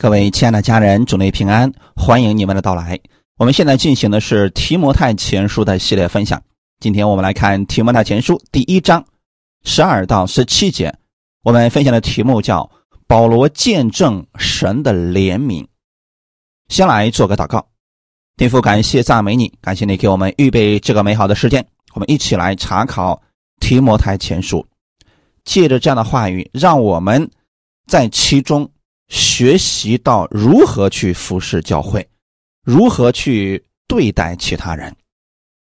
各位亲爱的家人，主内平安，欢迎你们的到来。我们现在进行的是提摩太前书的系列分享。今天我们来看提摩太前书第一章十二到十七节。我们分享的题目叫“保罗见证神的怜悯”。先来做个祷告，天父，感谢赞美你，感谢你给我们预备这个美好的时间。我们一起来查考提摩太前书，借着这样的话语，让我们在其中。学习到如何去服侍教会，如何去对待其他人。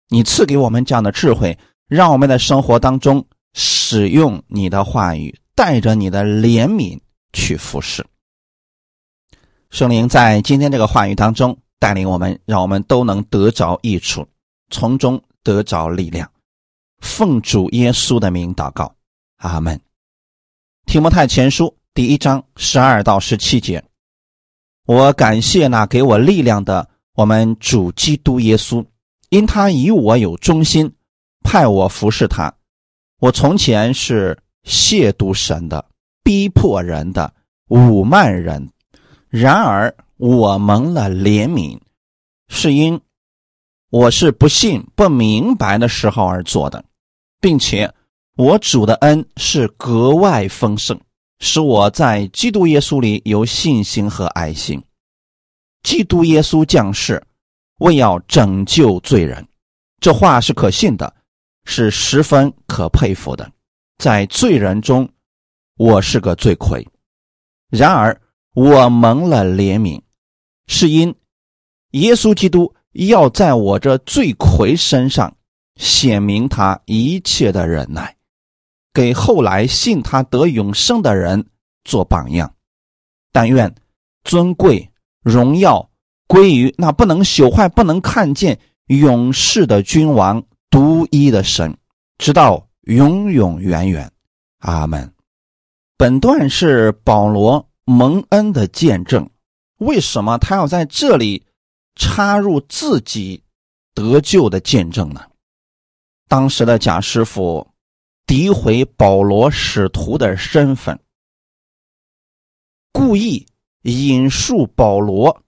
你赐给我们这样的智慧，让我们的生活当中使用你的话语，带着你的怜悯去服侍。圣灵在今天这个话语当中带领我们，让我们都能得着益处，从中得着力量。奉主耶稣的名祷告，阿门。提摩太前书。第一章十二到十七节，我感谢那给我力量的我们主基督耶稣，因他以我有忠心，派我服侍他。我从前是亵渎神的、逼迫人的、侮慢人，然而我蒙了怜悯，是因我是不信、不明白的时候而做的，并且我主的恩是格外丰盛。使我在基督耶稣里有信心和爱心。基督耶稣降世，为要拯救罪人，这话是可信的，是十分可佩服的。在罪人中，我是个罪魁；然而我蒙了怜悯，是因耶稣基督要在我这罪魁身上显明他一切的忍耐。给后来信他得永生的人做榜样，但愿尊贵荣耀归于那不能朽坏、不能看见永世的君王独一的神，直到永永远远。阿门。本段是保罗蒙恩的见证。为什么他要在这里插入自己得救的见证呢？当时的贾师傅。诋毁保罗使徒的身份，故意引述保罗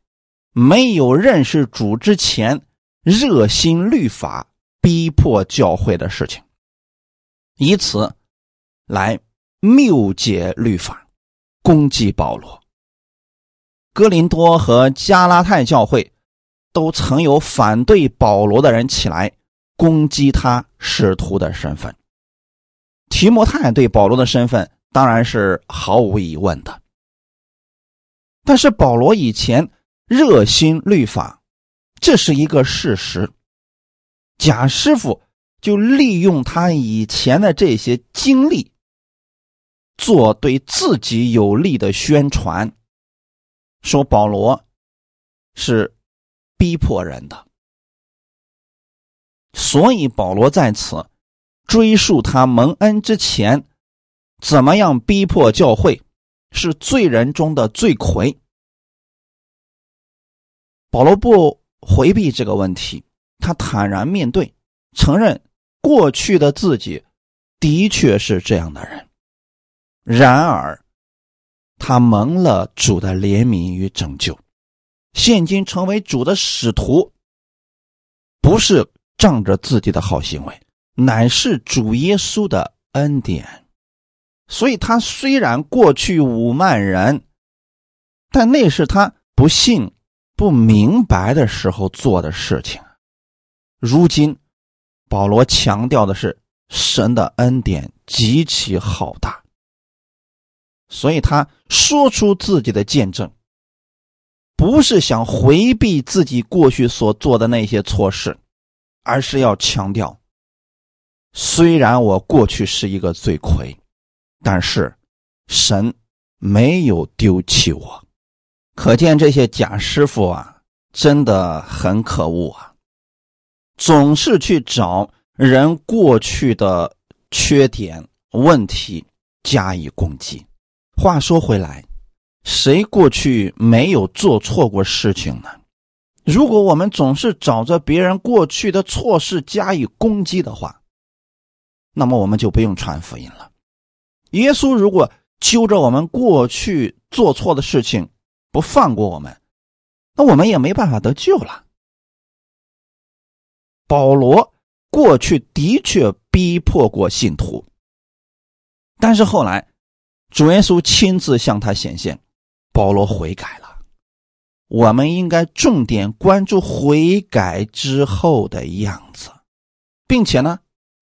没有认识主之前热心律法、逼迫教会的事情，以此来谬解律法，攻击保罗。哥林多和加拉太教会都曾有反对保罗的人起来攻击他使徒的身份。提摩太对保罗的身份当然是毫无疑问的，但是保罗以前热心律法，这是一个事实。贾师傅就利用他以前的这些经历，做对自己有利的宣传，说保罗是逼迫人的，所以保罗在此。追溯他蒙恩之前，怎么样逼迫教会，是罪人中的罪魁。保罗不回避这个问题，他坦然面对，承认过去的自己的确是这样的人。然而，他蒙了主的怜悯与拯救，现今成为主的使徒，不是仗着自己的好行为。乃是主耶稣的恩典，所以他虽然过去五万人，但那是他不信、不明白的时候做的事情。如今，保罗强调的是神的恩典极其浩大，所以他说出自己的见证，不是想回避自己过去所做的那些错事，而是要强调。虽然我过去是一个罪魁，但是神没有丢弃我。可见这些假师傅啊，真的很可恶啊！总是去找人过去的缺点问题加以攻击。话说回来，谁过去没有做错过事情呢？如果我们总是找着别人过去的错事加以攻击的话，那么我们就不用传福音了。耶稣如果揪着我们过去做错的事情不放过我们，那我们也没办法得救了。保罗过去的确逼迫过信徒，但是后来主耶稣亲自向他显现，保罗悔改了。我们应该重点关注悔改之后的样子，并且呢，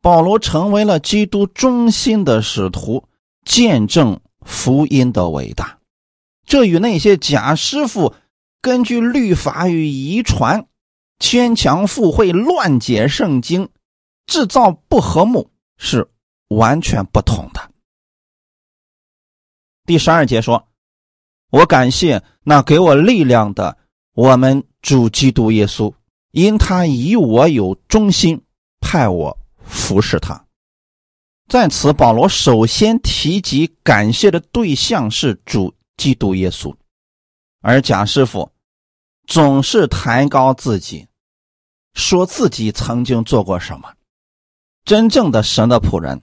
保罗成为了基督忠心的使徒，见证福音的伟大。这与那些假师傅根据律法与遗传牵强附会、乱解圣经、制造不和睦是完全不同的。第十二节说。我感谢那给我力量的我们主基督耶稣，因他以我有忠心，派我服侍他。在此，保罗首先提及感谢的对象是主基督耶稣，而贾师傅总是抬高自己，说自己曾经做过什么。真正的神的仆人，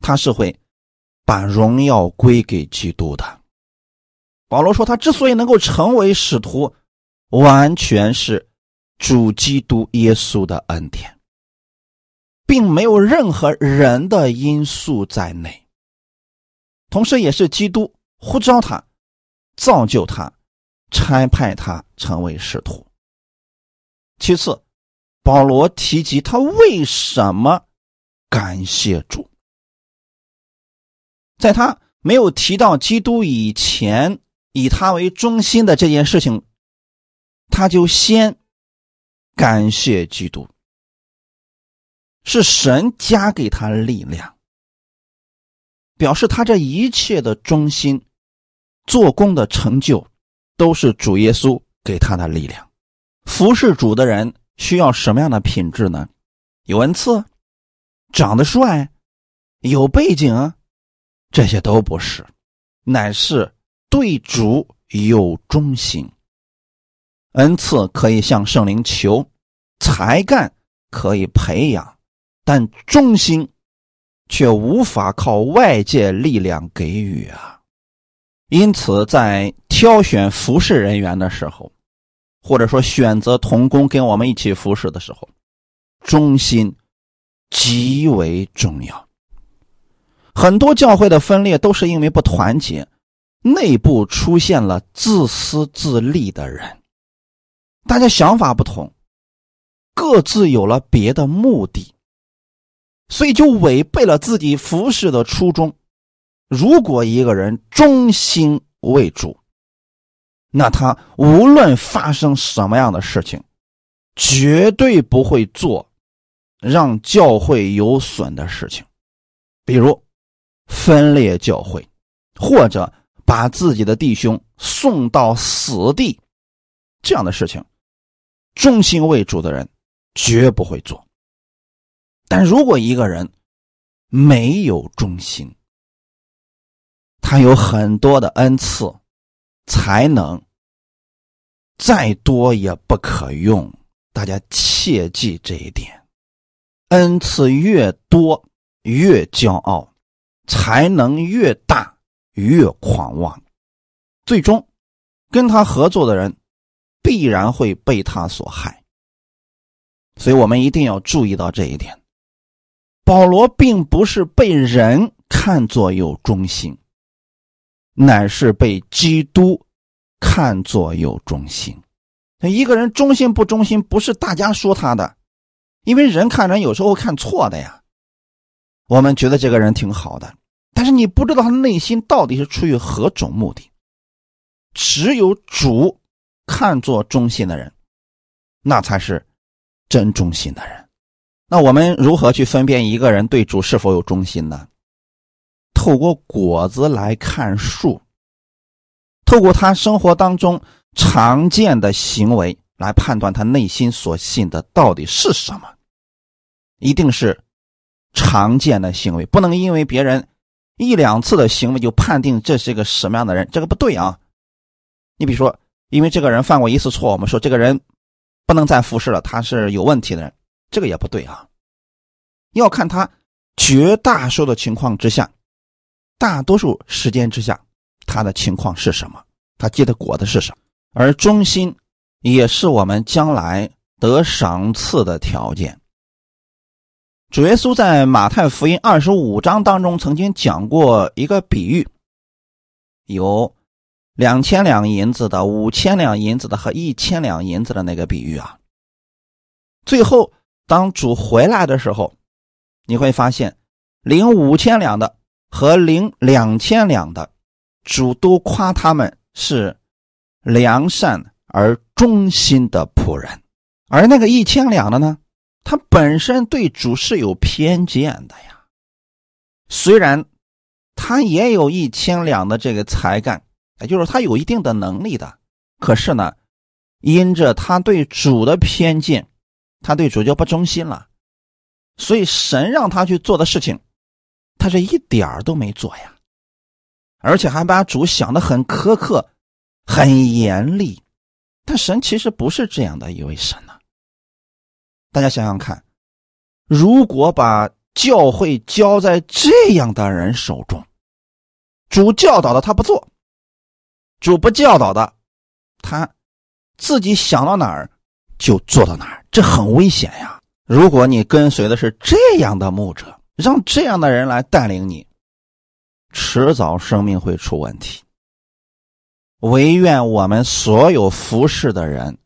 他是会把荣耀归给基督的。保罗说：“他之所以能够成为使徒，完全是主基督耶稣的恩典，并没有任何人的因素在内。同时，也是基督呼召他、造就他、差派他成为使徒。其次，保罗提及他为什么感谢主，在他没有提到基督以前。”以他为中心的这件事情，他就先感谢基督，是神加给他力量，表示他这一切的忠心、做工的成就，都是主耶稣给他的力量。服侍主的人需要什么样的品质呢？有恩赐，长得帅，有背景，这些都不是，乃是。对主有忠心，恩赐可以向圣灵求，才干可以培养，但忠心却无法靠外界力量给予啊。因此，在挑选服侍人员的时候，或者说选择童工跟我们一起服侍的时候，忠心极为重要。很多教会的分裂都是因为不团结。内部出现了自私自利的人，大家想法不同，各自有了别的目的，所以就违背了自己服侍的初衷。如果一个人忠心为主，那他无论发生什么样的事情，绝对不会做让教会有损的事情，比如分裂教会，或者。把自己的弟兄送到死地，这样的事情，忠心为主的人绝不会做。但如果一个人没有忠心，他有很多的恩赐、才能，再多也不可用。大家切记这一点：恩赐越多越骄傲，才能越大。越狂妄，最终跟他合作的人必然会被他所害。所以我们一定要注意到这一点。保罗并不是被人看作有忠心，乃是被基督看作有忠心。一个人忠心不忠心，不是大家说他的，因为人看人有时候看错的呀。我们觉得这个人挺好的。但是你不知道他内心到底是出于何种目的。只有主看作忠心的人，那才是真忠心的人。那我们如何去分辨一个人对主是否有忠心呢？透过果子来看树，透过他生活当中常见的行为来判断他内心所信的到底是什么。一定是常见的行为，不能因为别人。一两次的行为就判定这是一个什么样的人，这个不对啊！你比如说，因为这个人犯过一次错，我们说这个人不能再服侍了，他是有问题的人，这个也不对啊。要看他绝大多数的情况之下，大多数时间之下，他的情况是什么，他结的果子是什么？而忠心也是我们将来得赏赐的条件。主耶稣在马太福音二十五章当中曾经讲过一个比喻，有两千两银子的、五千两银子的和一千两银子的那个比喻啊。最后，当主回来的时候，你会发现，领五千两的和领两千两的，主都夸他们是良善而忠心的仆人，而那个一千两的呢？他本身对主是有偏见的呀，虽然他也有一千两的这个才干，也就是他有一定的能力的，可是呢，因着他对主的偏见，他对主就不忠心了，所以神让他去做的事情，他是一点儿都没做呀，而且还把主想的很苛刻、很严厉，但神其实不是这样的一位神呢。大家想想看，如果把教会交在这样的人手中，主教导的他不做，主不教导的，他自己想到哪儿就做到哪儿，这很危险呀！如果你跟随的是这样的牧者，让这样的人来带领你，迟早生命会出问题。唯愿我们所有服侍的人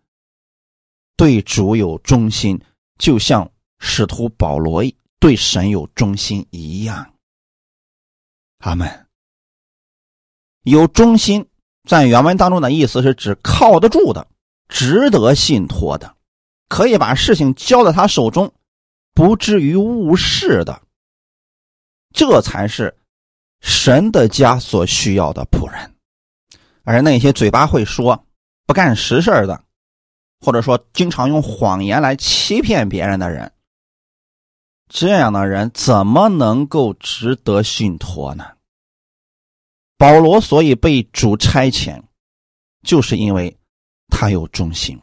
对主有忠心。就像使徒保罗对神有忠心一样，阿门。有忠心，在原文当中的意思是指靠得住的、值得信托的，可以把事情交在他手中，不至于误事的。这才是神的家所需要的仆人。而那些嘴巴会说、不干实事的。或者说，经常用谎言来欺骗别人的人，这样的人怎么能够值得信托呢？保罗所以被主差遣，就是因为他有忠心。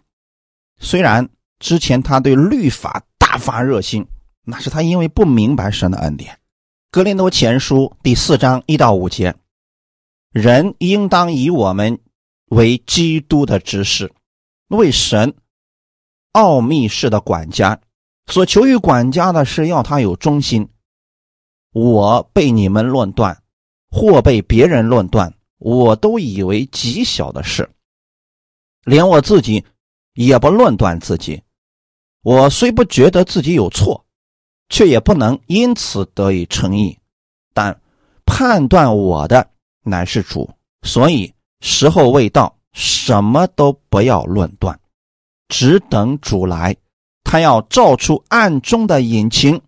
虽然之前他对律法大发热心，那是他因为不明白神的恩典。格林多前书第四章一到五节，人应当以我们为基督的执事。为神奥秘式的管家所求于管家的是要他有忠心。我被你们论断，或被别人论断，我都以为极小的事，连我自己也不论断自己。我虽不觉得自己有错，却也不能因此得以称义。但判断我的乃是主，所以时候未到。什么都不要论断，只等主来，他要照出暗中的隐情，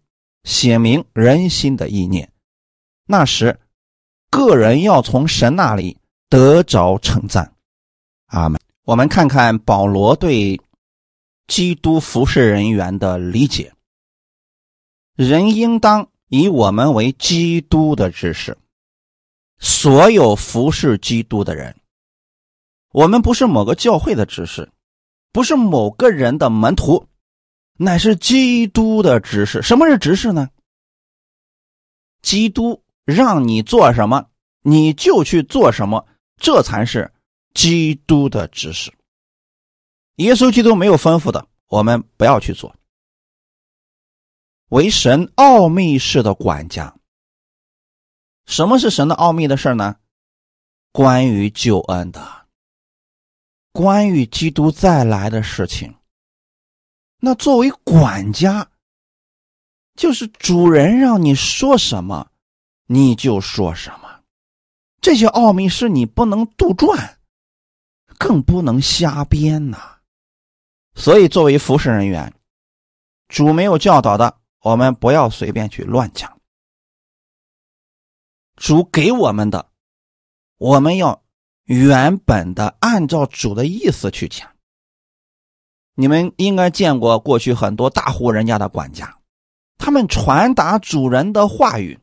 写明人心的意念。那时，个人要从神那里得着称赞。阿门。我们看看保罗对基督服侍人员的理解：人应当以我们为基督的知识，所有服侍基督的人。我们不是某个教会的知识，不是某个人的门徒，乃是基督的知识。什么是知识呢？基督让你做什么，你就去做什么，这才是基督的知识。耶稣基督没有吩咐的，我们不要去做。为神奥秘式的管家。什么是神的奥秘的事呢？关于救恩的。关于基督再来的事情，那作为管家，就是主人让你说什么，你就说什么。这些奥秘是你不能杜撰，更不能瞎编呐。所以，作为服侍人员，主没有教导的，我们不要随便去乱讲。主给我们的，我们要。原本的按照主的意思去讲，你们应该见过过去很多大户人家的管家，他们传达主人的话语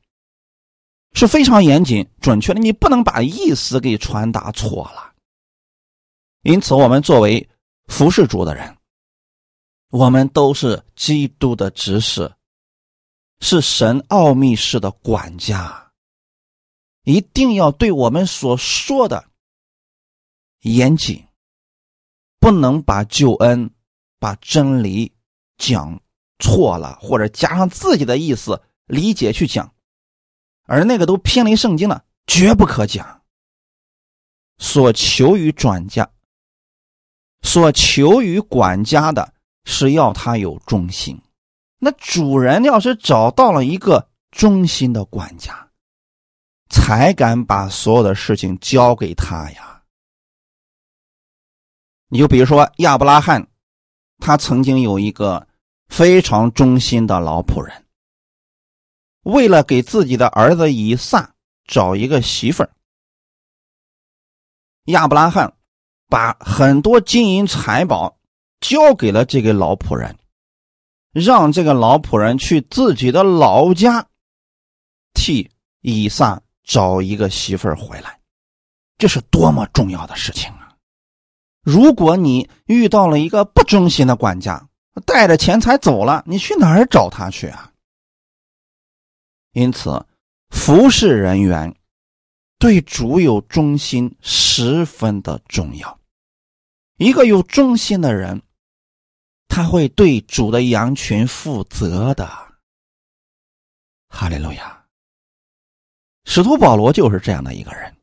是非常严谨准确的，你不能把意思给传达错了。因此，我们作为服侍主的人，我们都是基督的执事，是神奥秘式的管家，一定要对我们所说的。严谨，不能把救恩、把真理讲错了，或者加上自己的意思理解去讲，而那个都偏离圣经了，绝不可讲。所求于转家，所求于管家的是要他有忠心。那主人要是找到了一个忠心的管家，才敢把所有的事情交给他呀。你就比如说亚伯拉罕，他曾经有一个非常忠心的老仆人，为了给自己的儿子以撒找一个媳妇儿，亚伯拉罕把很多金银财宝交给了这个老仆人。让这个老仆人去自己的老家，替以撒找一个媳妇儿回来，这是多么重要的事情啊！如果你遇到了一个不忠心的管家，带着钱财走了，你去哪儿找他去啊？因此，服侍人员对主有忠心十分的重要。一个有忠心的人。他会对主的羊群负责的，哈利路亚。使徒保罗就是这样的一个人，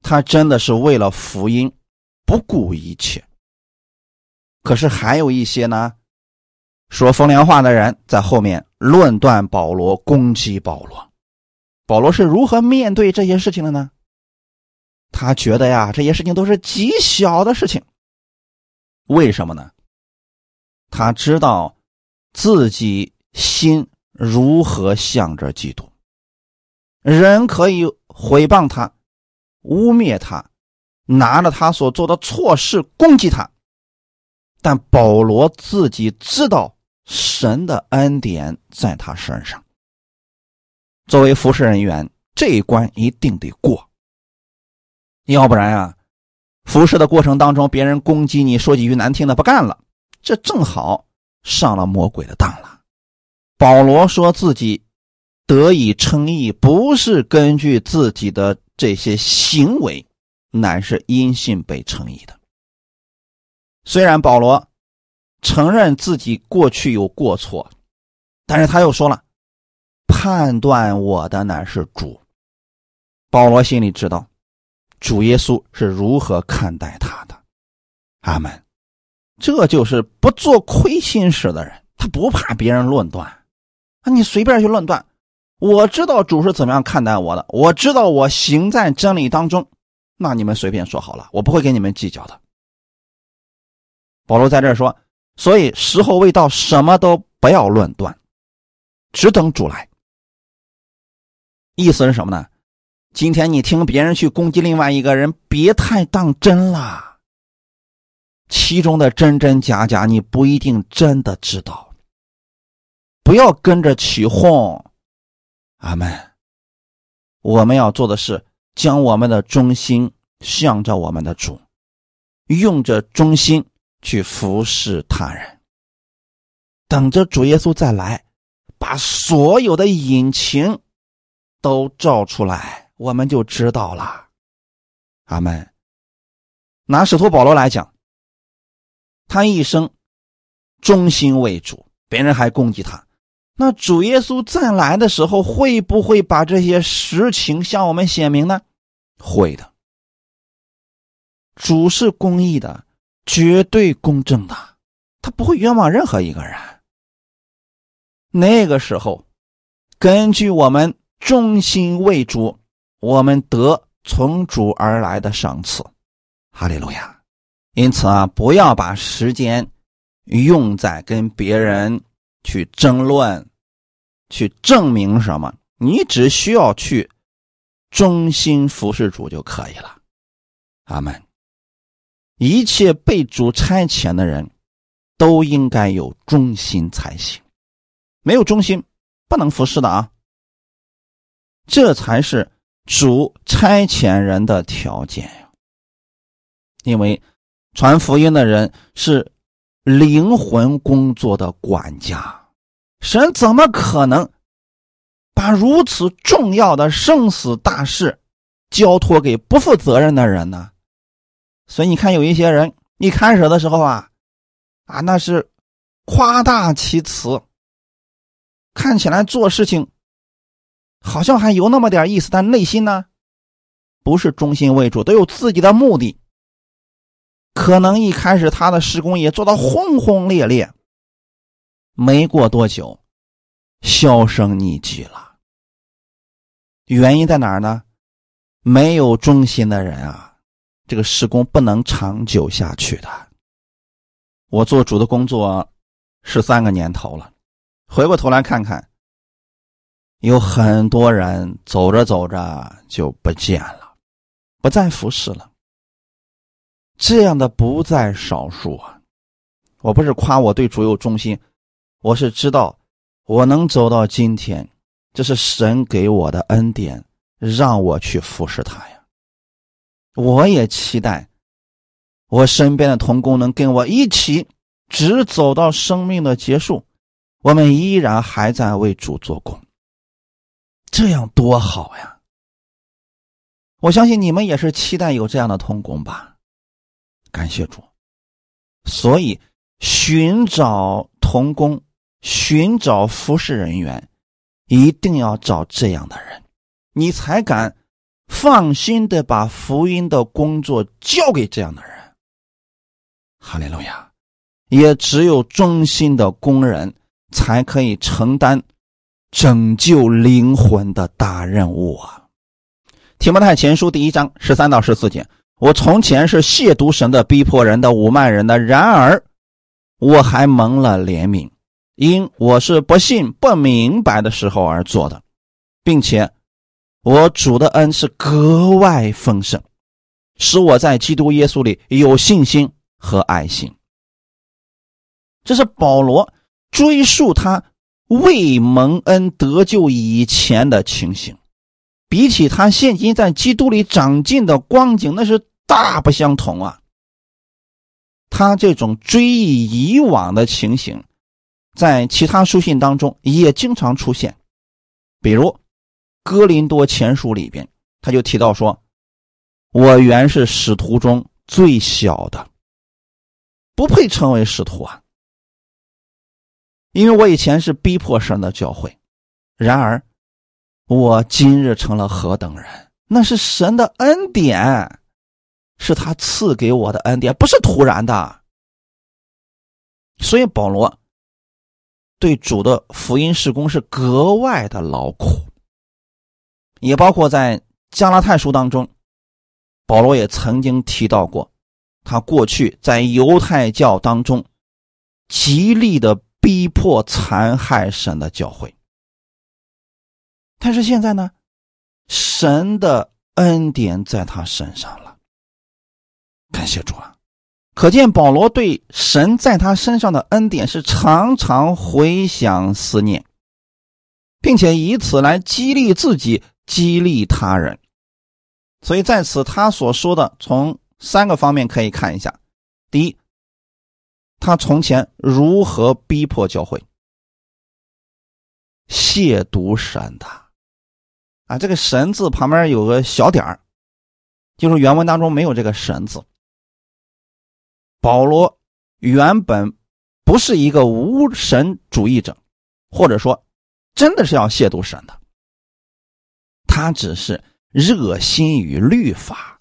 他真的是为了福音不顾一切。可是还有一些呢，说风凉话的人在后面论断保罗，攻击保罗。保罗是如何面对这些事情的呢？他觉得呀，这些事情都是极小的事情。为什么呢？他知道自己心如何向着基督，人可以毁谤他、污蔑他，拿着他所做的错事攻击他，但保罗自己知道神的恩典在他身上。作为服侍人员，这一关一定得过，要不然啊，服侍的过程当中，别人攻击你，说几句难听的，不干了。这正好上了魔鬼的当了。保罗说自己得以称义，不是根据自己的这些行为，乃是因信被称义的。虽然保罗承认自己过去有过错，但是他又说了，判断我的乃是主。保罗心里知道，主耶稣是如何看待他的。阿门。这就是不做亏心事的人，他不怕别人论断，啊，你随便去论断。我知道主是怎么样看待我的，我知道我行在真理当中，那你们随便说好了，我不会跟你们计较的。保罗在这说，所以时候未到，什么都不要论断，只等主来。意思是什么呢？今天你听别人去攻击另外一个人，别太当真了。其中的真真假假，你不一定真的知道。不要跟着起哄，阿门。我们要做的是将我们的中心向着我们的主，用着中心去服侍他人，等着主耶稣再来，把所有的隐情都照出来，我们就知道了。阿门。拿使徒保罗来讲。他一生忠心为主，别人还攻击他。那主耶稣再来的时候，会不会把这些实情向我们显明呢？会的。主是公义的，绝对公正的，他不会冤枉任何一个人。那个时候，根据我们忠心为主，我们得从主而来的赏赐。哈利路亚。因此啊，不要把时间用在跟别人去争论、去证明什么。你只需要去忠心服侍主就可以了。阿门。一切被主差遣的人都应该有忠心才行，没有忠心不能服侍的啊。这才是主差遣人的条件呀，因为。传福音的人是灵魂工作的管家，神怎么可能把如此重要的生死大事交托给不负责任的人呢？所以你看，有一些人一开始的时候啊，啊，那是夸大其词，看起来做事情好像还有那么点意思，但内心呢，不是中心为主，都有自己的目的。可能一开始他的施工也做到轰轰烈烈，没过多久，销声匿迹了。原因在哪儿呢？没有忠心的人啊。这个施工不能长久下去的。我做主的工作十三个年头了，回过头来看看，有很多人走着走着就不见了，不再服侍了。这样的不在少数啊！我不是夸我对主有忠心，我是知道我能走到今天，这是神给我的恩典，让我去服侍他呀。我也期待我身边的同工能跟我一起，直走到生命的结束，我们依然还在为主做工，这样多好呀！我相信你们也是期待有这样的同工吧？感谢主，所以寻找同工、寻找服侍人员，一定要找这样的人，你才敢。放心的把福音的工作交给这样的人，哈利路亚！也只有忠心的工人才可以承担拯救灵魂的大任务啊！提摩太前书第一章十三到十四节：我从前是亵渎神的、逼迫人的、侮慢人的，然而我还蒙了怜悯，因我是不信、不明白的时候而做的，并且。我主的恩是格外丰盛，使我在基督耶稣里有信心和爱心。这是保罗追溯他未蒙恩得救以前的情形，比起他现今在基督里长进的光景，那是大不相同啊。他这种追忆以往的情形，在其他书信当中也经常出现，比如。哥林多前书里边，他就提到说：“我原是使徒中最小的，不配称为使徒啊，因为我以前是逼迫神的教会。然而，我今日成了何等人？那是神的恩典，是他赐给我的恩典，不是突然的。所以保罗对主的福音事工是格外的劳苦。”也包括在加拉太书当中，保罗也曾经提到过，他过去在犹太教当中极力的逼迫、残害神的教会。但是现在呢，神的恩典在他身上了，感谢主啊！可见保罗对神在他身上的恩典是常常回想思念，并且以此来激励自己。激励他人，所以在此他所说的从三个方面可以看一下：第一，他从前如何逼迫教会，亵渎神的啊，这个“神”字旁边有个小点儿，就是原文当中没有这个“神”字。保罗原本不是一个无神主义者，或者说真的是要亵渎神的。他只是热心于律法，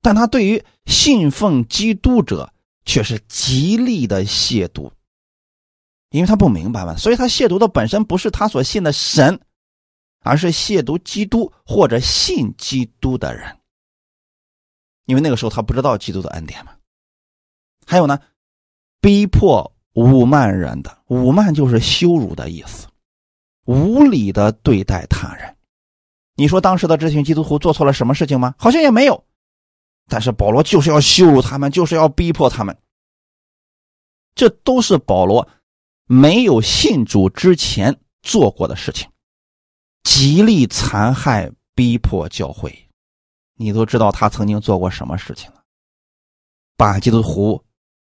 但他对于信奉基督者却是极力的亵渎，因为他不明白嘛，所以他亵渎的本身不是他所信的神，而是亵渎基督或者信基督的人，因为那个时候他不知道基督的恩典嘛。还有呢，逼迫侮慢人的，侮慢就是羞辱的意思，无理的对待他人。你说当时的这群基督徒做错了什么事情吗？好像也没有，但是保罗就是要羞辱他们，就是要逼迫他们。这都是保罗没有信主之前做过的事情，极力残害、逼迫教会。你都知道他曾经做过什么事情了？把基督徒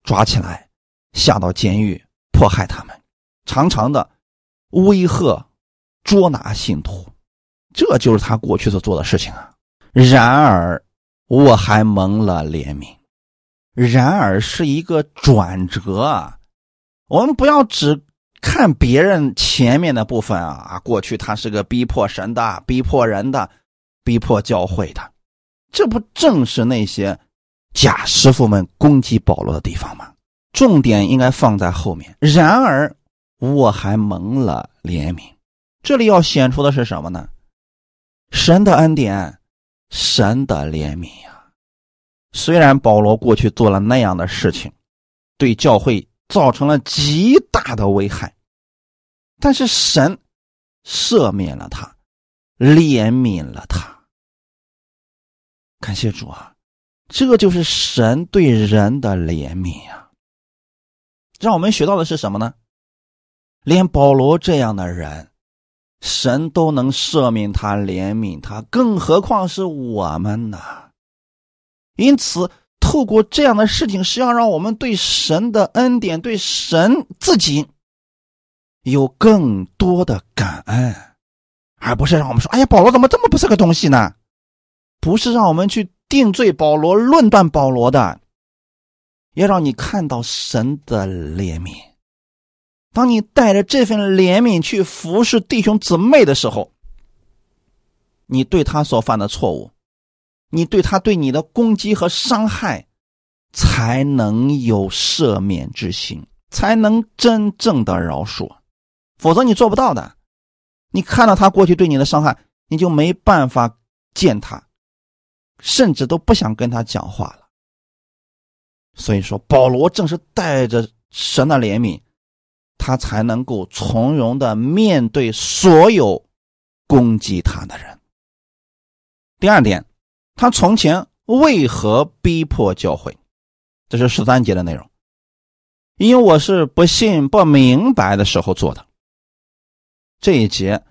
抓起来，下到监狱，迫害他们，常常的威吓、捉拿信徒。这就是他过去所做的事情啊。然而，我还蒙了怜悯，然而是一个转折啊！我们不要只看别人前面的部分啊，过去他是个逼迫神的、逼迫人的、逼迫教会的，这不正是那些假师傅们攻击保罗的地方吗？重点应该放在后面。然而我还蒙了怜悯，这里要显出的是什么呢？神的恩典，神的怜悯呀！虽然保罗过去做了那样的事情，对教会造成了极大的危害，但是神赦免了他，怜悯了他。感谢主啊！这就是神对人的怜悯呀！让我们学到的是什么呢？连保罗这样的人。神都能赦免他、怜悯他，更何况是我们呢？因此，透过这样的事情，是要让我们对神的恩典、对神自己有更多的感恩，而不是让我们说：“哎呀，保罗怎么这么不是个东西呢？”不是让我们去定罪保罗、论断保罗的，要让你看到神的怜悯。当你带着这份怜悯去服侍弟兄姊妹的时候，你对他所犯的错误，你对他对你的攻击和伤害，才能有赦免之心，才能真正的饶恕，否则你做不到的。你看到他过去对你的伤害，你就没办法见他，甚至都不想跟他讲话了。所以说，保罗正是带着神的怜悯。他才能够从容的面对所有攻击他的人。第二点，他从前为何逼迫教会？这是十三节的内容。因为我是不信、不明白的时候做的。这一节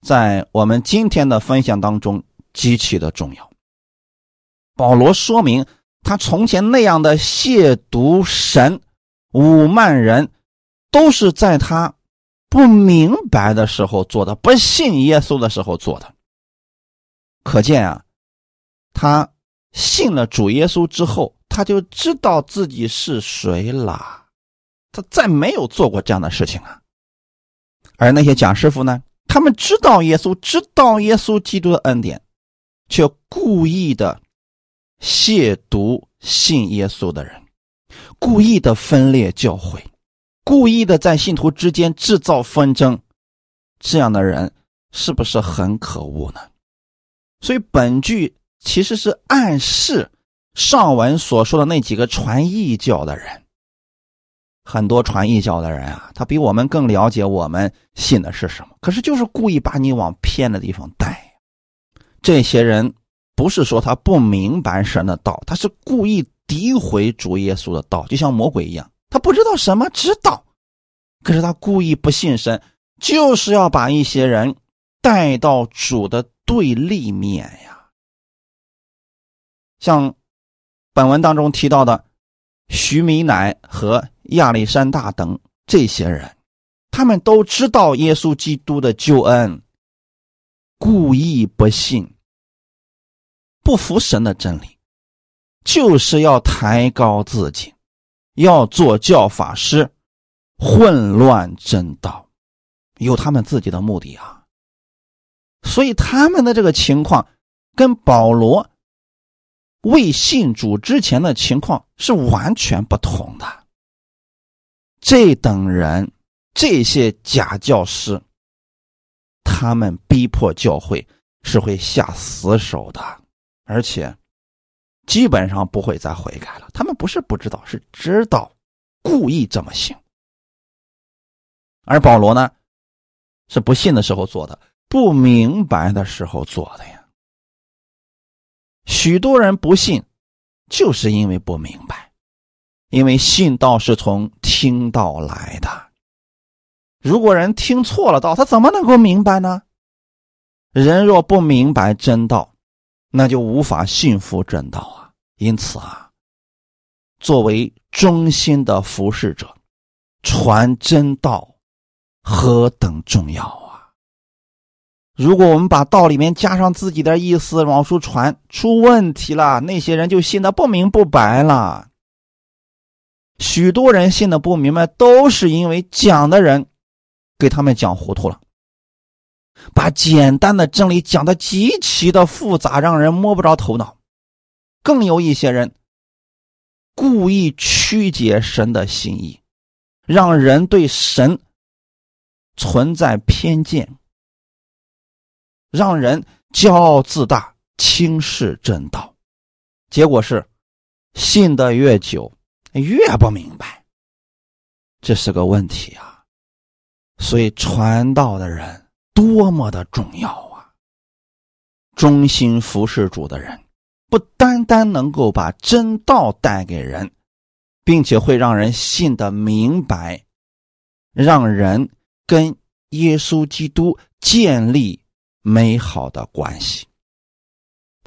在我们今天的分享当中极其的重要。保罗说明他从前那样的亵渎神、侮慢人。都是在他不明白的时候做的，不信耶稣的时候做的。可见啊，他信了主耶稣之后，他就知道自己是谁了。他再没有做过这样的事情啊。而那些假师傅呢，他们知道耶稣，知道耶稣基督的恩典，却故意的亵渎信耶稣的人，故意的分裂教会。故意的在信徒之间制造纷争，这样的人是不是很可恶呢？所以本句其实是暗示上文所说的那几个传异教的人。很多传异教的人啊，他比我们更了解我们信的是什么，可是就是故意把你往偏的地方带。这些人不是说他不明白神的道，他是故意诋毁主耶稣的道，就像魔鬼一样。他不知道什么，知道，可是他故意不信神，就是要把一些人带到主的对立面呀。像本文当中提到的徐米乃和亚历山大等这些人，他们都知道耶稣基督的救恩，故意不信，不服神的真理，就是要抬高自己。要做教法师，混乱真道，有他们自己的目的啊。所以他们的这个情况，跟保罗未信主之前的情况是完全不同的。这等人，这些假教师，他们逼迫教会是会下死手的，而且。基本上不会再悔改了。他们不是不知道，是知道，故意这么行。而保罗呢，是不信的时候做的，不明白的时候做的呀。许多人不信，就是因为不明白，因为信道是从听道来的。如果人听错了道，他怎么能够明白呢？人若不明白真道。那就无法信服真道啊！因此啊，作为忠心的服侍者，传真道何等重要！如果我们把道里面加上自己的意思往出传，出问题了，那些人就信的不明不白了。许多人信的不明白，都是因为讲的人给他们讲糊涂了，把简单的真理讲的极其的复杂，让人摸不着头脑。更有一些人故意曲解神的心意，让人对神存在偏见，让人骄傲自大、轻视真道，结果是信的越久。越不明白，这是个问题啊！所以传道的人多么的重要啊！忠心服侍主的人，不单单能够把真道带给人，并且会让人信得明白，让人跟耶稣基督建立美好的关系。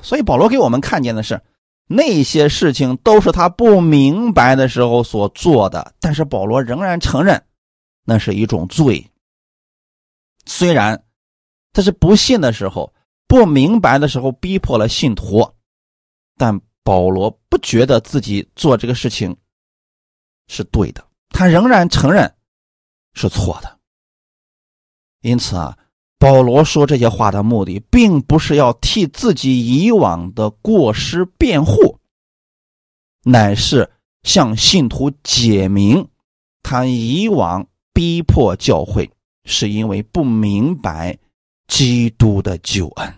所以保罗给我们看见的是。那些事情都是他不明白的时候所做的，但是保罗仍然承认那是一种罪。虽然他是不信的时候、不明白的时候逼迫了信徒，但保罗不觉得自己做这个事情是对的，他仍然承认是错的。因此啊。保罗说这些话的目的，并不是要替自己以往的过失辩护，乃是向信徒解明，他以往逼迫教会，是因为不明白基督的救恩，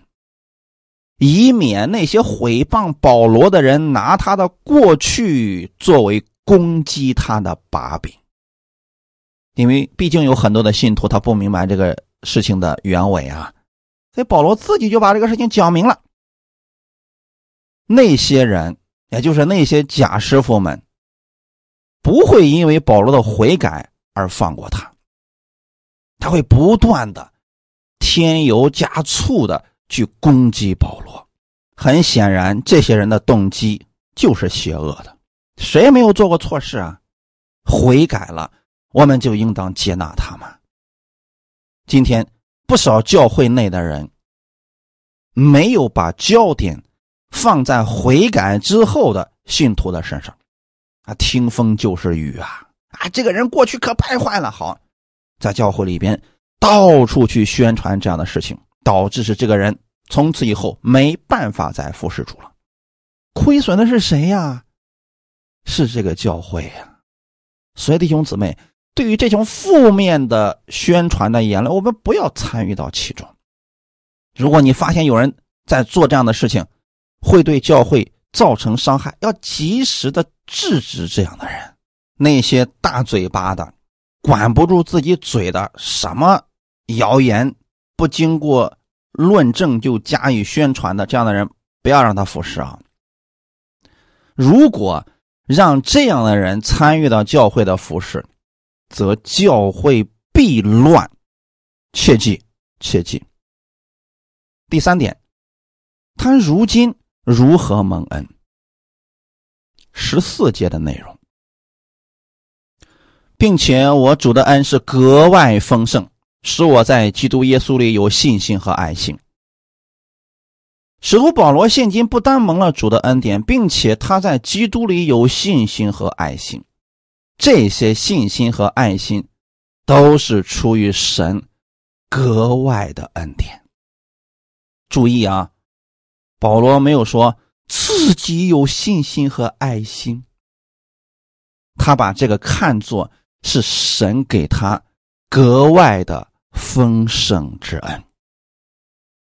以免那些毁谤保罗的人拿他的过去作为攻击他的把柄。因为毕竟有很多的信徒，他不明白这个。事情的原委啊，所以保罗自己就把这个事情讲明了。那些人，也就是那些假师傅们，不会因为保罗的悔改而放过他，他会不断的添油加醋的去攻击保罗。很显然，这些人的动机就是邪恶的。谁没有做过错事啊？悔改了，我们就应当接纳他们。今天不少教会内的人没有把焦点放在悔改之后的信徒的身上，啊，听风就是雨啊！啊，这个人过去可败坏了，好，在教会里边到处去宣传这样的事情，导致是这个人从此以后没办法再服侍主了。亏损的是谁呀？是这个教会呀！所以弟兄姊妹。对于这种负面的宣传的言论，我们不要参与到其中。如果你发现有人在做这样的事情，会对教会造成伤害，要及时的制止这样的人。那些大嘴巴的、管不住自己嘴的，什么谣言不经过论证就加以宣传的这样的人，不要让他服侍啊！如果让这样的人参与到教会的服侍，则教会必乱，切记，切记。第三点，他如今如何蒙恩？十四节的内容，并且我主的恩是格外丰盛，使我在基督耶稣里有信心和爱心。使徒保罗现今不单蒙了主的恩典，并且他在基督里有信心和爱心。这些信心和爱心，都是出于神格外的恩典。注意啊，保罗没有说自己有信心和爱心，他把这个看作是神给他格外的丰盛之恩。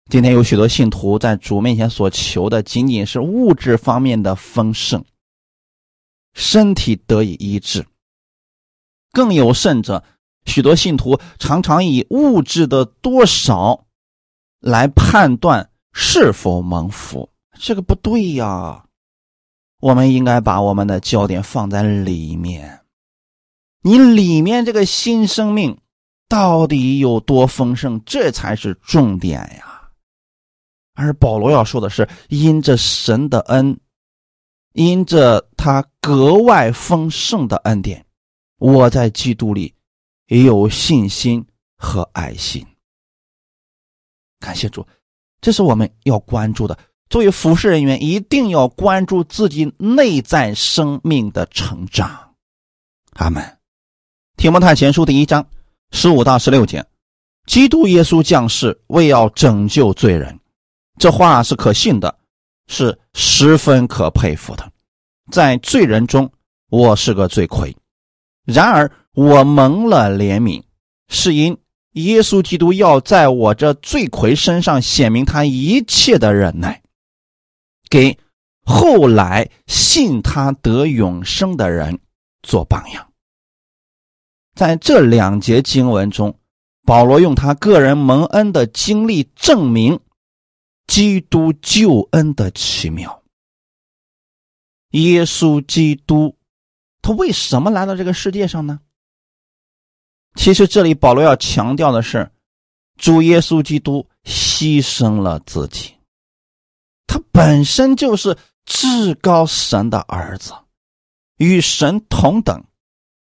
今天有许多信徒在主面前所求的，仅仅是物质方面的丰盛，身体得以医治。更有甚者，许多信徒常常以物质的多少来判断是否蒙福，这个不对呀。我们应该把我们的焦点放在里面，你里面这个新生命到底有多丰盛，这才是重点呀。而保罗要说的是，因着神的恩，因着他格外丰盛的恩典。我在基督里也有信心和爱心。感谢主，这是我们要关注的。作为服侍人员，一定要关注自己内在生命的成长。阿门。提摩太前书第一章十五到十六节，基督耶稣降世为要拯救罪人，这话是可信的，是十分可佩服的。在罪人中，我是个罪魁，然而我蒙了怜悯，是因耶稣基督要在我这罪魁身上显明他一切的忍耐，给后来信他得永生的人做榜样。在这两节经文中，保罗用他个人蒙恩的经历证明基督救恩的奇妙。耶稣基督，他为什么来到这个世界上呢？其实这里保罗要强调的是，主耶稣基督牺牲了自己，他本身就是至高神的儿子，与神同等，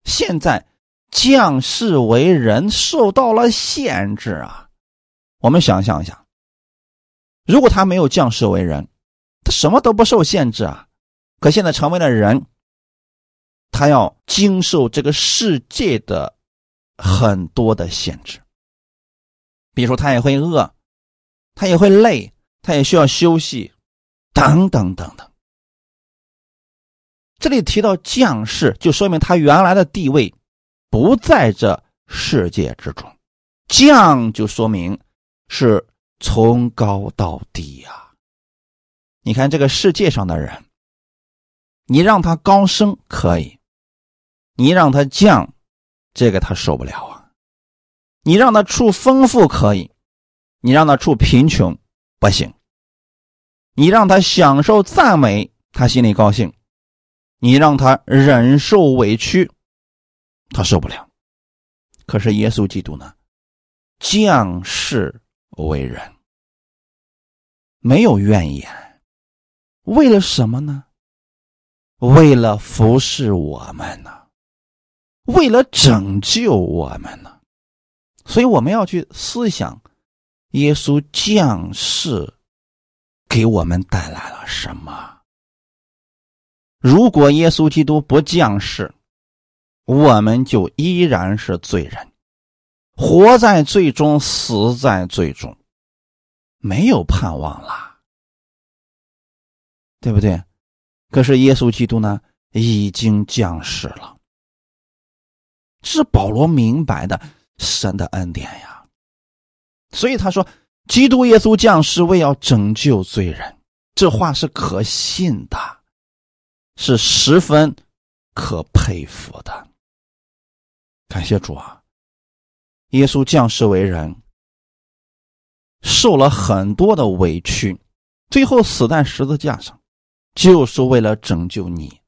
现在。降世为人受到了限制啊！我们想象一下，如果他没有降世为人，他什么都不受限制啊。可现在成为了人，他要经受这个世界的很多的限制。比如说，他也会饿，他也会累，他也需要休息，等等等等。这里提到将士，就说明他原来的地位。不在这世界之中，降就说明是从高到低呀。你看这个世界上的人，你让他高升可以，你让他降，这个他受不了啊。你让他处丰富可以，你让他处贫穷不行。你让他享受赞美，他心里高兴；你让他忍受委屈。他受不了，可是耶稣基督呢？降世为人，没有怨言，为了什么呢？为了服侍我们呢？为了拯救我们呢？所以我们要去思想，耶稣降世给我们带来了什么？如果耶稣基督不降世，我们就依然是罪人，活在罪中，死在罪中，没有盼望了，对不对？可是耶稣基督呢，已经降世了，是保罗明白的神的恩典呀。所以他说：“基督耶稣降世为要拯救罪人。”这话是可信的，是十分可佩服的。感谢主啊！耶稣降世为人，受了很多的委屈，最后死在十字架上，就是为了拯救你，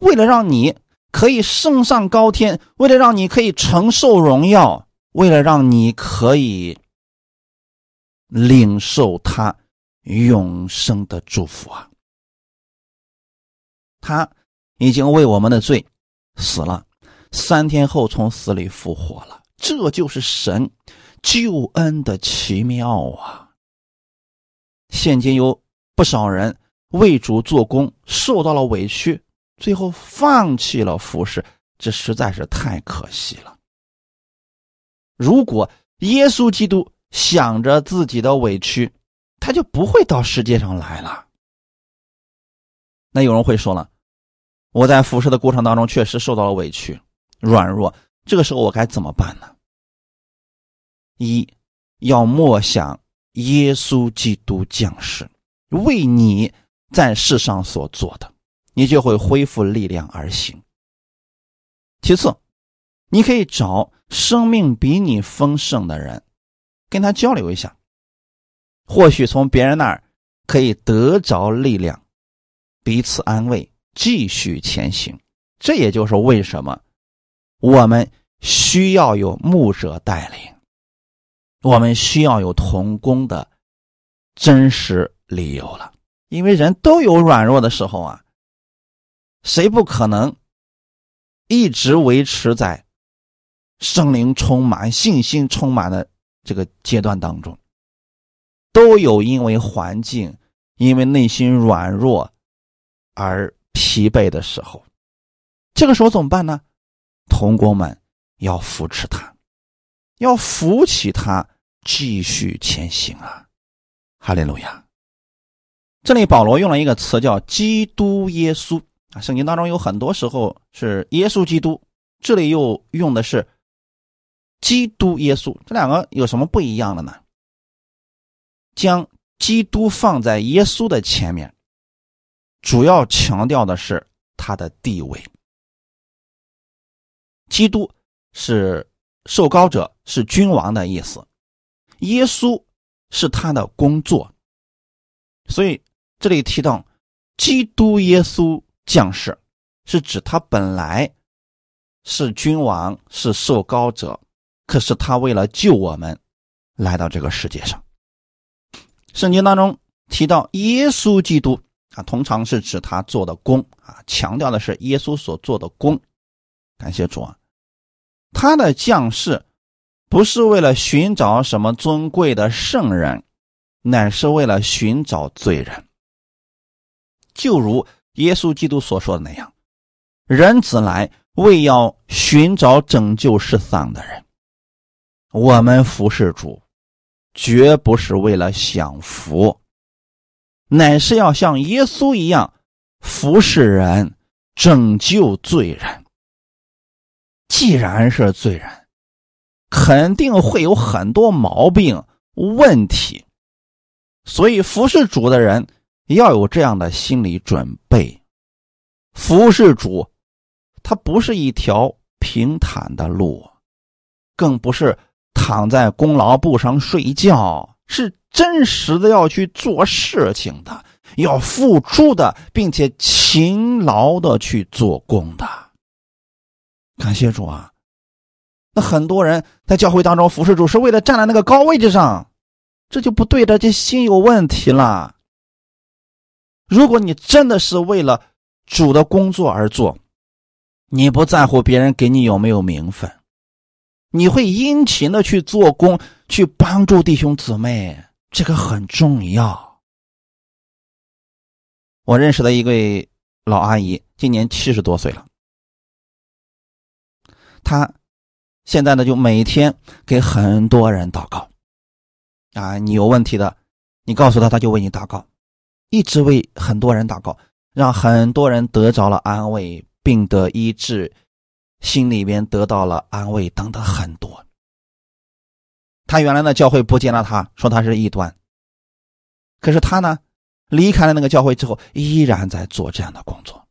为了让你可以升上高天，为了让你可以承受荣耀，为了让你可以领受他永生的祝福啊！他已经为我们的罪死了。三天后从死里复活了，这就是神救恩的奇妙啊！现今有不少人为主做工，受到了委屈，最后放弃了服侍，这实在是太可惜了。如果耶稣基督想着自己的委屈，他就不会到世界上来了。那有人会说了，我在服侍的过程当中确实受到了委屈。软弱，这个时候我该怎么办呢？一要默想耶稣基督降世为你在世上所做的，你就会恢复力量而行。其次，你可以找生命比你丰盛的人，跟他交流一下，或许从别人那儿可以得着力量，彼此安慰，继续前行。这也就是为什么。我们需要有牧者带领，我们需要有同工的真实理由了。因为人都有软弱的时候啊，谁不可能一直维持在圣灵充满、信心充满的这个阶段当中？都有因为环境、因为内心软弱而疲惫的时候。这个时候怎么办呢？同工们要扶持他，要扶起他，继续前行啊！哈利路亚。这里保罗用了一个词叫“基督耶稣”啊，圣经当中有很多时候是耶稣基督，这里又用的是基督耶稣，这两个有什么不一样的呢？将基督放在耶稣的前面，主要强调的是他的地位。基督是受膏者，是君王的意思，耶稣是他的工作，所以这里提到基督耶稣降世，是指他本来是君王，是受膏者，可是他为了救我们，来到这个世界上。圣经当中提到耶稣基督啊，通常是指他做的功啊，强调的是耶稣所做的功。感谢主啊，他的降世不是为了寻找什么尊贵的圣人，乃是为了寻找罪人。就如耶稣基督所说的那样，人子来为要寻找拯救世丧的人。我们服侍主。绝不是为了享福，乃是要像耶稣一样服侍人、拯救罪人。既然是罪人，肯定会有很多毛病问题，所以服侍主的人要有这样的心理准备。服侍主，它不是一条平坦的路，更不是。躺在功劳簿上睡觉是真实的，要去做事情的，要付出的，并且勤劳的去做工的。感谢主啊！那很多人在教会当中服侍主，是为了站在那个高位置上，这就不对的，这心有问题了。如果你真的是为了主的工作而做，你不在乎别人给你有没有名分。你会殷勤的去做工，去帮助弟兄姊妹，这个很重要。我认识的一位老阿姨，今年七十多岁了。她现在呢，就每天给很多人祷告。啊，你有问题的，你告诉他，他就为你祷告，一直为很多人祷告，让很多人得着了安慰，病得医治。心里边得到了安慰，等等很多。他原来的教会不接纳他，说他是异端。可是他呢，离开了那个教会之后，依然在做这样的工作。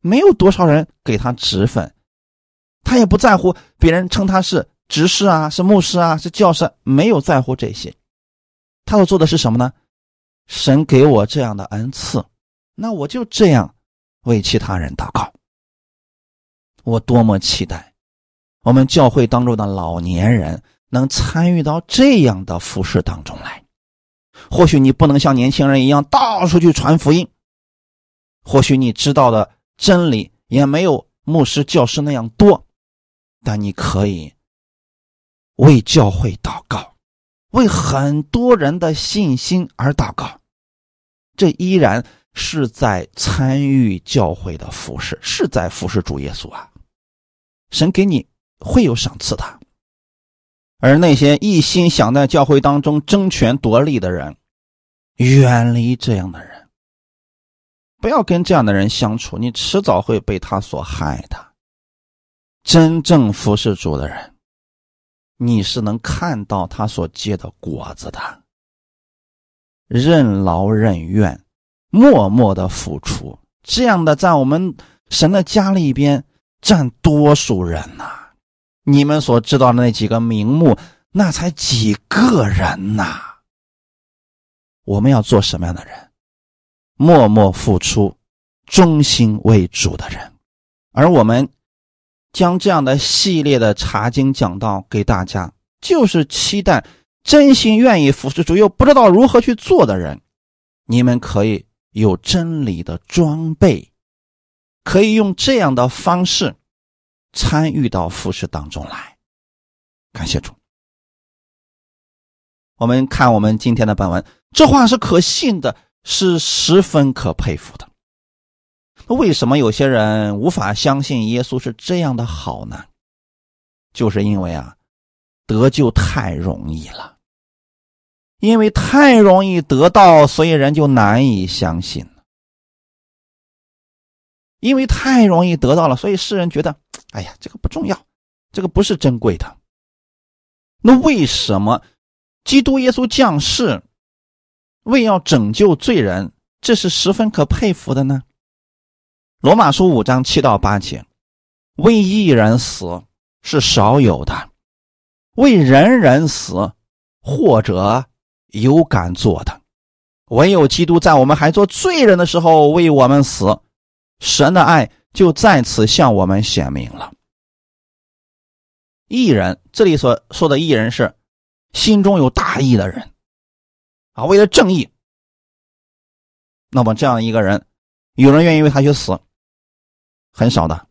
没有多少人给他职分，他也不在乎别人称他是执事啊，是牧师啊，是教师，没有在乎这些。他所做的是什么呢？神给我这样的恩赐，那我就这样为其他人祷告。我多么期待，我们教会当中的老年人能参与到这样的服饰当中来。或许你不能像年轻人一样到处去传福音，或许你知道的真理也没有牧师、教师那样多，但你可以为教会祷告，为很多人的信心而祷告。这依然是在参与教会的服饰，是在服侍主耶稣啊。神给你会有赏赐的，而那些一心想在教会当中争权夺利的人，远离这样的人，不要跟这样的人相处，你迟早会被他所害的。真正服侍主的人，你是能看到他所结的果子的，任劳任怨，默默的付出，这样的在我们神的家里边。占多数人呐，你们所知道的那几个名目，那才几个人呐。我们要做什么样的人？默默付出、忠心为主的人。而我们将这样的系列的查经讲道给大家，就是期待真心愿意服侍主又不知道如何去做的人，你们可以有真理的装备。可以用这样的方式参与到服饰当中来，感谢主。我们看我们今天的本文，这话是可信的，是十分可佩服的。为什么有些人无法相信耶稣是这样的好呢？就是因为啊，得救太容易了，因为太容易得到，所以人就难以相信因为太容易得到了，所以世人觉得，哎呀，这个不重要，这个不是珍贵的。那为什么基督耶稣降世为要拯救罪人，这是十分可佩服的呢？罗马书五章七到八节，为一人死是少有的，为人人死或者有敢做的，唯有基督在我们还做罪人的时候为我们死。神的爱就在此向我们显明了。义人，这里所说的义人是心中有大义的人啊，为了正义。那么这样一个人，有人愿意为他去死，很少的。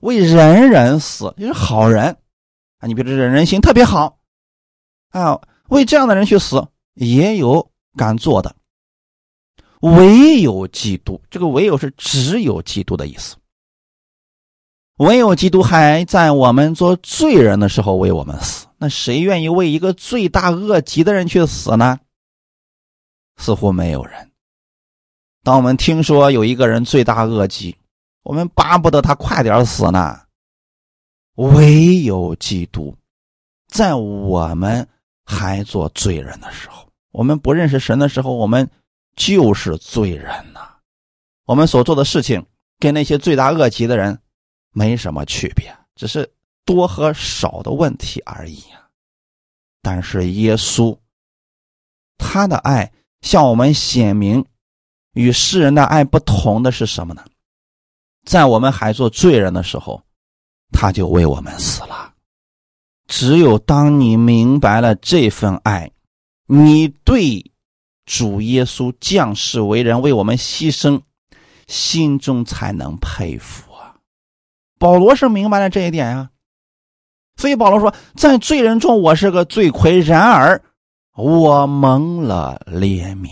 为人人死，就是好人啊。你比如这人人心特别好啊，为这样的人去死，也有敢做的。唯有基督，这个“唯有”是只有基督的意思。唯有基督还在我们做罪人的时候为我们死，那谁愿意为一个罪大恶极的人去死呢？似乎没有人。当我们听说有一个人罪大恶极，我们巴不得他快点死呢。唯有基督，在我们还做罪人的时候，我们不认识神的时候，我们。就是罪人呐，我们所做的事情跟那些罪大恶极的人没什么区别，只是多和少的问题而已啊。但是耶稣，他的爱向我们显明，与世人的爱不同的是什么呢？在我们还做罪人的时候，他就为我们死了。只有当你明白了这份爱，你对。主耶稣降世为人，为我们牺牲，心中才能佩服啊！保罗是明白了这一点呀，所以保罗说：“在罪人中，我是个罪魁，然而我蒙了怜悯。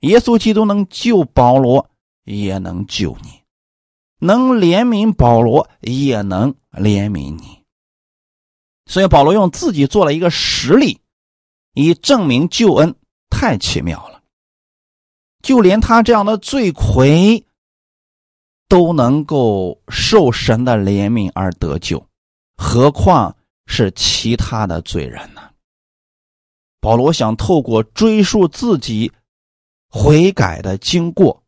耶稣基督能救保罗，也能救你；能怜悯保罗，也能怜悯你。所以保罗用自己做了一个实例，以证明救恩。”太奇妙了，就连他这样的罪魁都能够受神的怜悯而得救，何况是其他的罪人呢？保罗想透过追溯自己悔改的经过，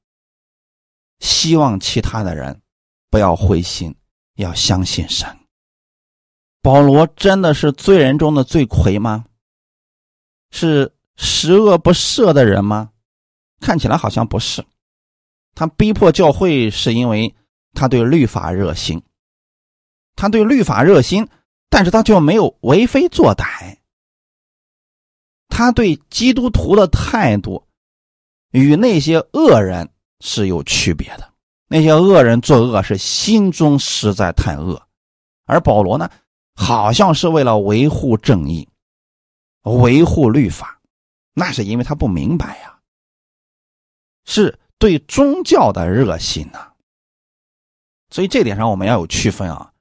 希望其他的人不要灰心，要相信神。保罗真的是罪人中的罪魁吗？是。十恶不赦的人吗？看起来好像不是。他逼迫教会是因为他对律法热心，他对律法热心，但是他却没有为非作歹。他对基督徒的态度与那些恶人是有区别的。那些恶人作恶是心中实在太恶，而保罗呢，好像是为了维护正义，维护律法。那是因为他不明白呀，是对宗教的热心呐。所以这点上我们要有区分啊。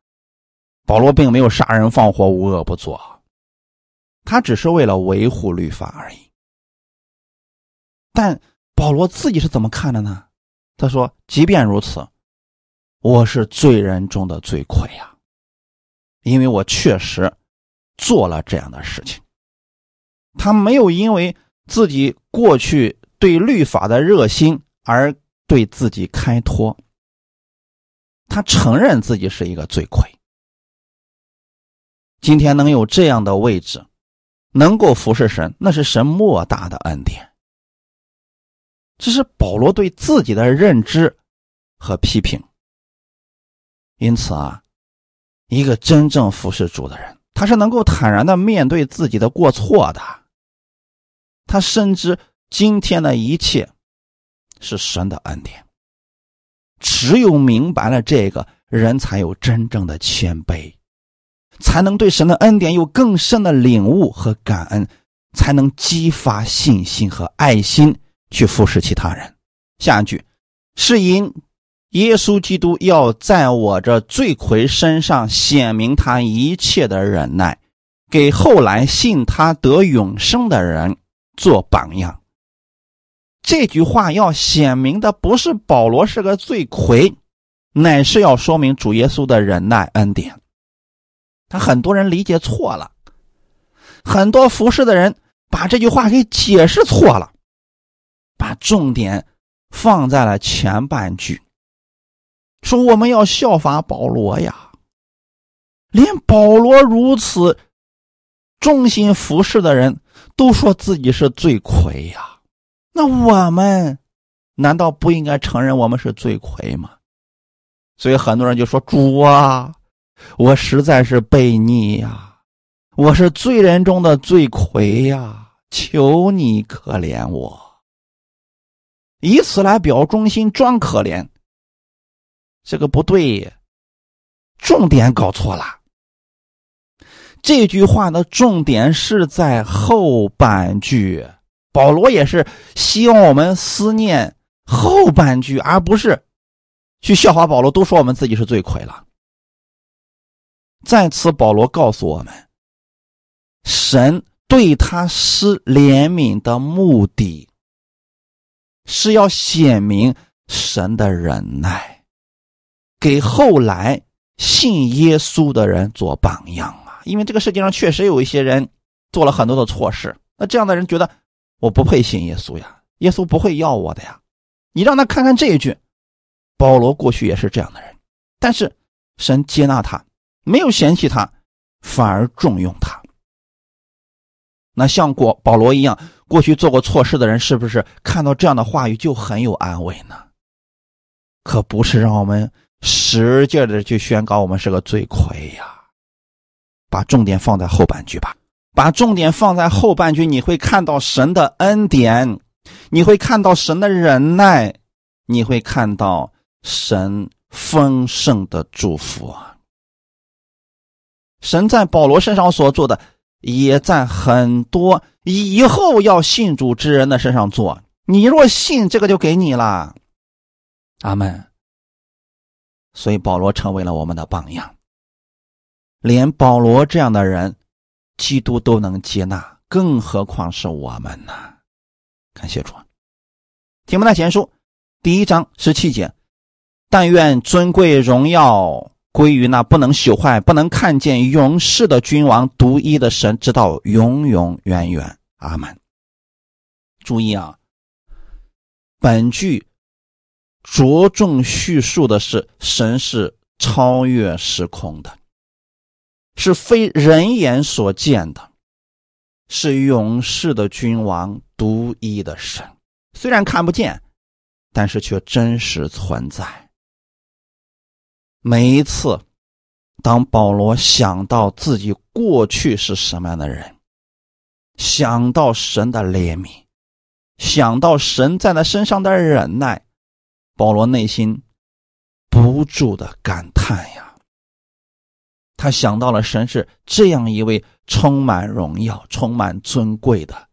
保罗并没有杀人放火、无恶不作，他只是为了维护律法而已。但保罗自己是怎么看的呢？他说：“即便如此，我是罪人中的罪魁呀，因为我确实做了这样的事情。”他没有因为。自己过去对律法的热心，而对自己开脱。他承认自己是一个罪魁。今天能有这样的位置，能够服侍神，那是神莫大的恩典。这是保罗对自己的认知和批评。因此啊，一个真正服侍主的人，他是能够坦然的面对自己的过错的。他深知今天的一切是神的恩典，只有明白了这个人，才有真正的谦卑，才能对神的恩典有更深的领悟和感恩，才能激发信心和爱心去服侍其他人。下一句是因耶稣基督要在我这罪魁身上显明他一切的忍耐，给后来信他得永生的人做榜样。这句话要显明的不是保罗是个罪魁，乃是要说明主耶稣的忍耐恩典。他很多人理解错了，很多服侍的人把这句话给解释错了，把重点放在了前半句。说我们要效法保罗呀，连保罗如此忠心服侍的人都说自己是罪魁呀，那我们难道不应该承认我们是罪魁吗？所以很多人就说：“主啊，我实在是悖逆呀，我是罪人中的罪魁呀，求你可怜我。”以此来表忠心，装可怜。这个不对，重点搞错了。这句话的重点是在后半句，保罗也是希望我们思念后半句，而不是去笑话保罗。都说我们自己是罪魁了。在此，保罗告诉我们，神对他施怜悯的目的，是要显明神的忍耐。给后来信耶稣的人做榜样啊！因为这个世界上确实有一些人做了很多的错事，那这样的人觉得我不配信耶稣呀，耶稣不会要我的呀。你让他看看这一句，保罗过去也是这样的人，但是神接纳他，没有嫌弃他，反而重用他。那像过保罗一样过去做过错事的人，是不是看到这样的话语就很有安慰呢？可不是让我们。使劲的去宣告我们是个罪魁呀！把重点放在后半句吧，把重点放在后半句，你会看到神的恩典，你会看到神的忍耐，你会看到神丰盛的祝福啊！神在保罗身上所做的，也在很多以后要信主之人的身上做。你若信，这个就给你了。阿门。所以保罗成为了我们的榜样，连保罗这样的人，基督都能接纳，更何况是我们呢？感谢主。提摩太前书第一章十七节：但愿尊贵荣耀归于那不能朽坏、不能看见永世的君王、独一的神，直到永永远远。阿门。注意啊，本句。着重叙述的是神是超越时空的，是非人眼所见的，是永世的君王，独一的神。虽然看不见，但是却真实存在。每一次，当保罗想到自己过去是什么样的人，想到神的怜悯，想到神在他身上的忍耐。保罗内心不住的感叹呀，他想到了神是这样一位充满荣耀、充满尊贵的，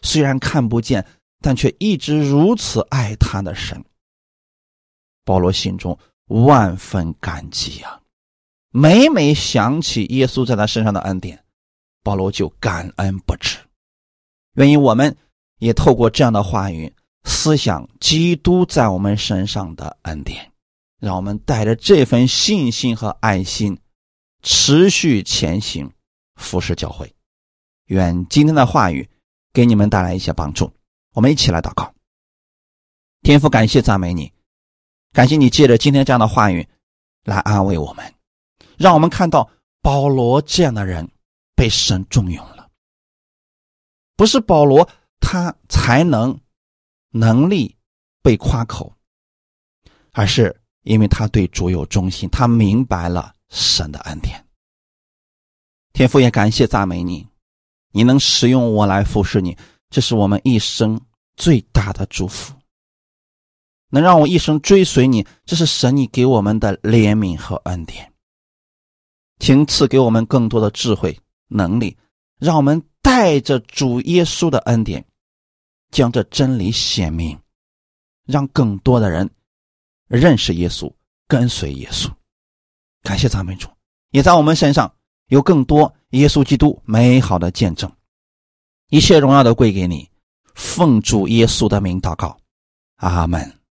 虽然看不见，但却一直如此爱他的神。保罗心中万分感激呀，每每想起耶稣在他身上的恩典，保罗就感恩不止。愿意我们也透过这样的话语。思想基督在我们身上的恩典，让我们带着这份信心和爱心，持续前行，服侍教会。愿今天的话语给你们带来一些帮助。我们一起来祷告。天父，感谢赞美你，感谢你借着今天这样的话语来安慰我们，让我们看到保罗这样的人被神重用了，不是保罗他才能。能力被夸口，而是因为他对主有忠心，他明白了神的恩典。天父也感谢赞美你，你能使用我来服侍你，这是我们一生最大的祝福。能让我一生追随你，这是神你给我们的怜悯和恩典。请赐给我们更多的智慧能力，让我们带着主耶稣的恩典。将这真理显明，让更多的人认识耶稣，跟随耶稣。感谢赞美主，也在我们身上有更多耶稣基督美好的见证。一切荣耀都归给你，奉主耶稣的名祷告，阿门。